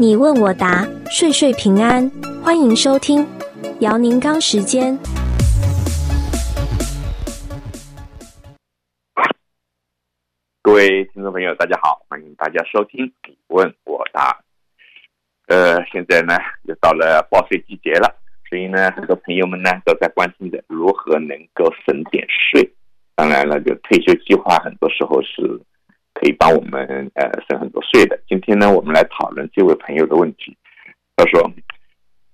你问我答，岁岁平安。欢迎收听姚宁刚时间。各位听众朋友，大家好，欢迎大家收听你问我答。呃，现在呢又到了报税季节了，所以呢，很多朋友们呢都在关心着如何能够省点税。当然了，就退休计划，很多时候是可以帮我们呃省很多税的。今天呢，我们来讨论这位朋友的问题。他说：“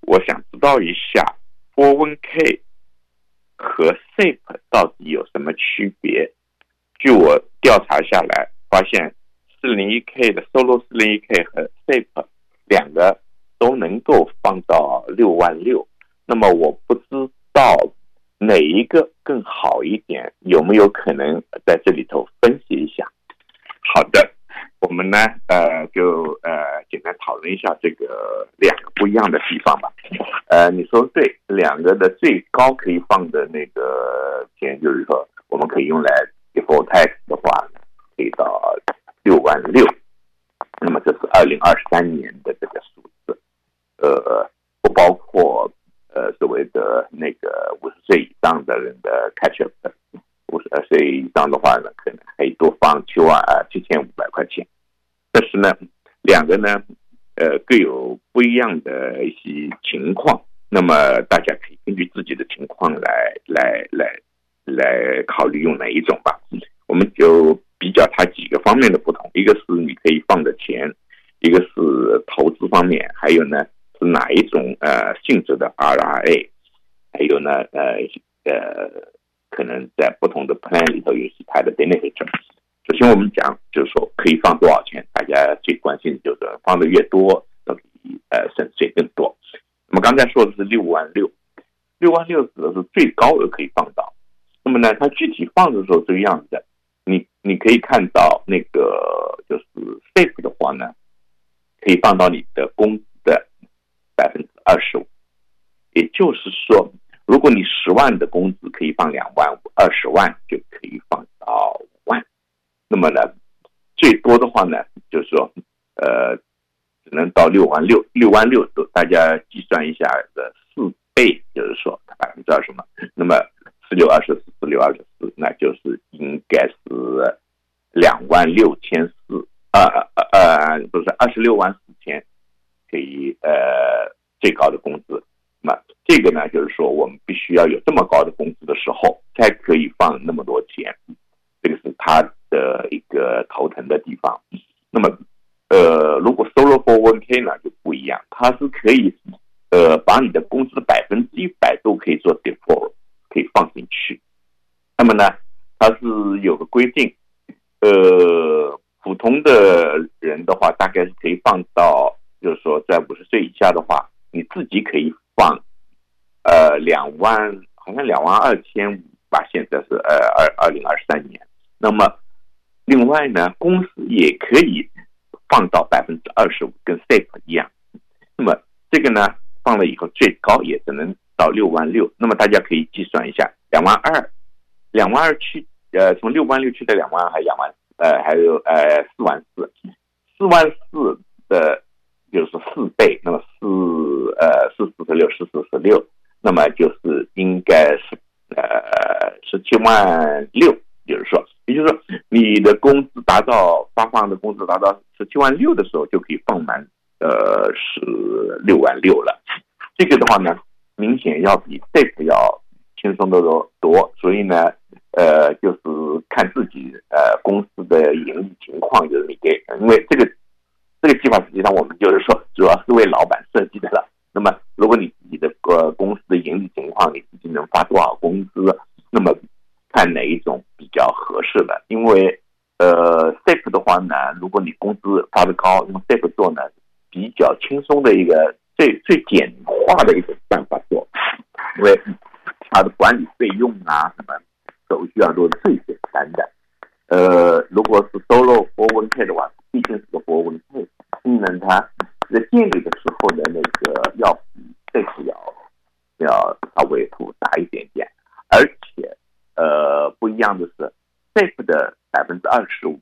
我想知道一下，401k 和 SEP 到底有什么区别？据我调查下来，发现 401k 的 Solo 401k 和 SEP 两个都能够放到六万六。那么我不知道。”哪一个更好一点？有没有可能在这里头分析一下？好的，我们呢，呃，就呃简单讨论一下这个两个不一样的地方吧。呃，你说对，两个的最高可以放的那个钱，就是说我们可以用来 before tax 的话，可以到六万六。那么这是二零二三年的这个数字，呃，不包括。呃，所谓的那个五十岁以上的人的 catch up，五十岁以上的话呢，可能可以多放七万啊七千五百块钱。但是呢，两个呢，呃，各有不一样的一些情况。那么大家可以根据自己的情况来来来来考虑用哪一种吧。我们就比较它几个方面的不同，一个是你可以放的钱，一个是投资方面，还有呢。是哪一种呃性质的 RRA？还有呢呃呃，可能在不同的 plan 里头有其他的 benefit。首先我们讲就是说可以放多少钱，大家最关心的就是放的越多，都可以呃省税更多。那么刚才说的是六万六，六万六指的是最高额可以放到。那么呢，它具体放的时候这个样子的，你你可以看到那个就是 safe 的话呢，可以放到你的工资的。百分之二十五，也就是说，如果你十万的工资可以放两万五，二十万就可以放到五万。那么呢，最多的话呢，就是说，呃，只能到六万六，六万六都大家计算一下的四倍，就是说百分之二十嘛。那么四六二十四，四六二十四，那就是应该是两万六千四，呃呃呃，不是二十六万四千。可以呃最高的工资，那么这个呢，就是说我们必须要有这么高的工资的时候，才可以放那么多钱，这个是他的一个头疼的地方。那么呃，如果 Solo for One K 呢就不一样，它是可以呃把你的工资的百分之一百都可以做 default，可以放进去。那么呢，它是有个规定，呃，普通的人的话，大概是可以放到。就是说，在五十岁以下的话，你自己可以，呃，两万，好像两万二千五吧。现在是呃二二零二三年。那么，另外呢，公司也可以放到百分之二十五，跟 SEP 一样。那么这个呢，放了以后最高也只能到六万六。那么大家可以计算一下，两万二，两万二去呃，从六万六去到两万二，还两万呃，还有呃四万四，四万四的。就是四倍，那么四呃四四十六，四四十六，那么就是应该是呃十七万六，就是说，也就是说，你的工资达到发放的工资达到十七万六的时候，就可以放满呃是六万六了。这个的话呢，明显要比这个要轻松得多多，所以呢，呃，就是看自己呃公司的盈利情况，就是你给，因为这个。这个计划实际上我们就是说，主要是为老板设计的了。那么，如果你自己的呃公司的盈利情况，你自己能发多少工资，那么看哪一种比较合适的。因为呃，SEP 的话呢，如果你工资发的高，用 SEP 做呢，比较轻松的一个最最简化的一种办法做，因为它的管理费用啊什么手续啊都是最简单的。呃，如果是 Solo 401k 的话，毕竟是个 401k。功能它在建立的时候的那个要比这个要要稍微复杂一点点，而且呃不一样的是，SEP 的百分之二十五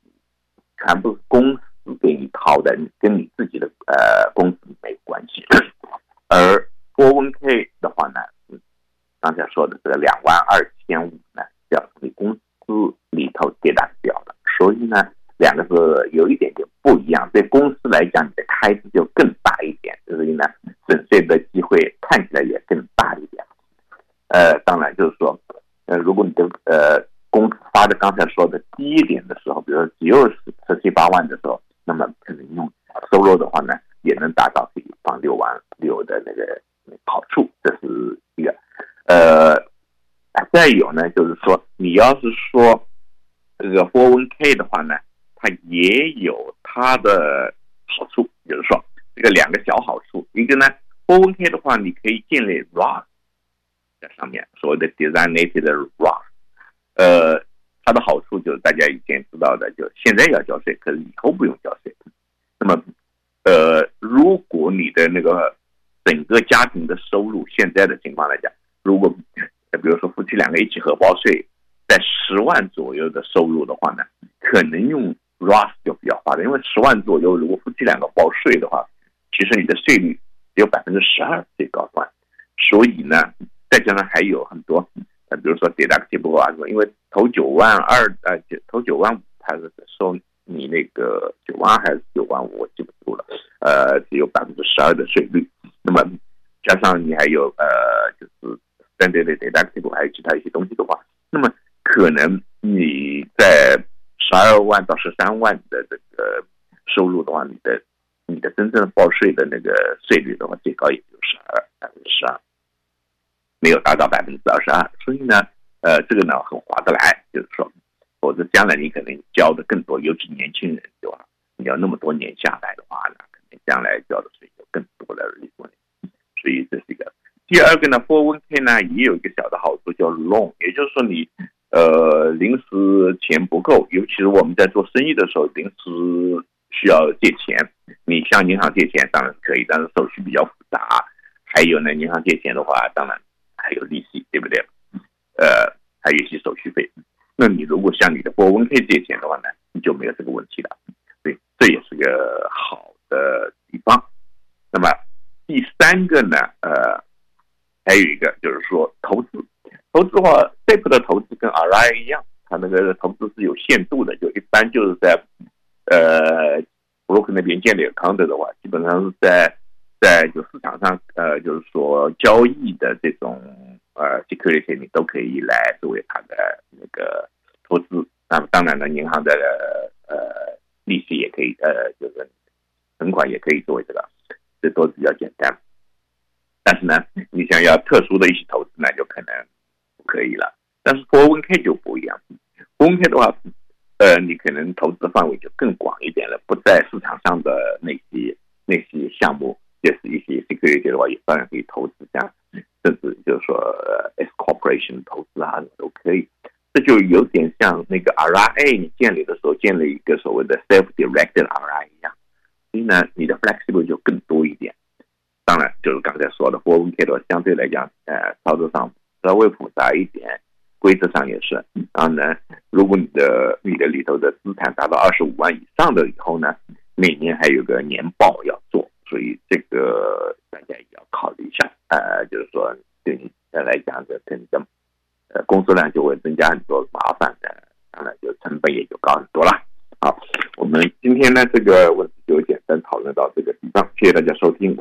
全部是公司司给你掏的，跟你自己的呃工资没有关系。而 401k 的话呢，嗯，刚才说的这个两万二千五呢，要从你公司里头 deduct 掉了，所以呢，两个是有一点点不一样。对公司来讲，你的开支就更大一点，所以呢，省税的机会看起来也更大一点。呃，当然就是说，呃，如果你的呃。工资发的刚才说的低一点的时候，比如说只有十十七八万的时候，那么可能用收入的话呢，也能达到可以放六万六的那个好处，这是一个。呃，再有呢，就是说你要是说这个 401k 的话呢，它也有它的好处，比如说这个两个小好处，一个呢，401k 的话你可以建立 Roth 在上面，所谓的 designated Roth。呃，它的好处就是大家以前知道的，就现在要交税，可是以后不用交税。那么，呃，如果你的那个整个家庭的收入，现在的情况来讲，如果比如说夫妻两个一起合报税，在十万左右的收入的话呢，可能用 Roth 就比较划算，因为十万左右，如果夫妻两个报税的话，其实你的税率只有百分之十二最高端，所以呢，再加上还有很多。呃比如说 deductible 啊什么，因为投九万二呃，投九万五，他是收你那个九万还是九万五，我记不住了。呃，只有百分之十二的税率。那么加上你还有呃，对对对，taxable 还有其他一些东西的话，那么可能你在十二万到十三万的这个收入的话，你的你的真正报税的那个税率的话，最高也就十二百分之十二。没有达到百分之二十二，所以呢，呃，这个呢很划得来，就是说，否则将来你可能交的更多，尤其年轻人对吧？你要那么多年下来的话呢，肯定将来交的税就更多了。所以这是一个。第二个呢，401k 呢也有一个小的好处叫 loan，也就是说你呃临时钱不够，尤其是我们在做生意的时候，临时需要借钱，你向银行借钱当然可以，但是手续比较复杂。还有呢，银行借钱的话，当然。还有利息，对不对？呃，还有一些手续费。那你如果向你的 401k 借钱的话呢，你就没有这个问题了。所以这也是个好的地方。那么第三个呢，呃，还有一个就是说投资。投资的话，SEP 的投资跟 RI 一样，它那个投资是有限度的，就一般就是在呃，Brook 那边建立 account 的话，基本上是在。在就市场上，呃，就是说交易的这种呃 security，你都可以来作为它的那个投资。那么当然了，银行的呃利息也可以，呃，就是存款也可以作为这个，这都比较简单。但是呢，你想要特殊的一些投资那，就可能不可以了。但是 401k 就不一样，401k 的话，呃，你可能投资的范围就更广一点了，不在市场上的那些那些项目。就是一些 security 的话，也当然可以投资，像甚至就是说呃、S corporation 投资啊，都可以。这就有点像那个 RIA，你建立的时候建立一个所谓的 self-directed RIA 一样，所以呢，你的 flexible 就更。就是刚才说的 401k 的，相对来讲，呃，操作上稍微复杂一点，规则上也是。然后呢，如果你的你的里头的资产达到二十五万以上的以后呢，每年还有个年报要做。所以这个大家也要考虑一下，呃，就是说对你来讲的，可能呃工作量就会增加很多麻烦的，当然就成本也就高很多了。好，我们今天呢这个问题就简单讨论到这个地方，谢谢大家收听，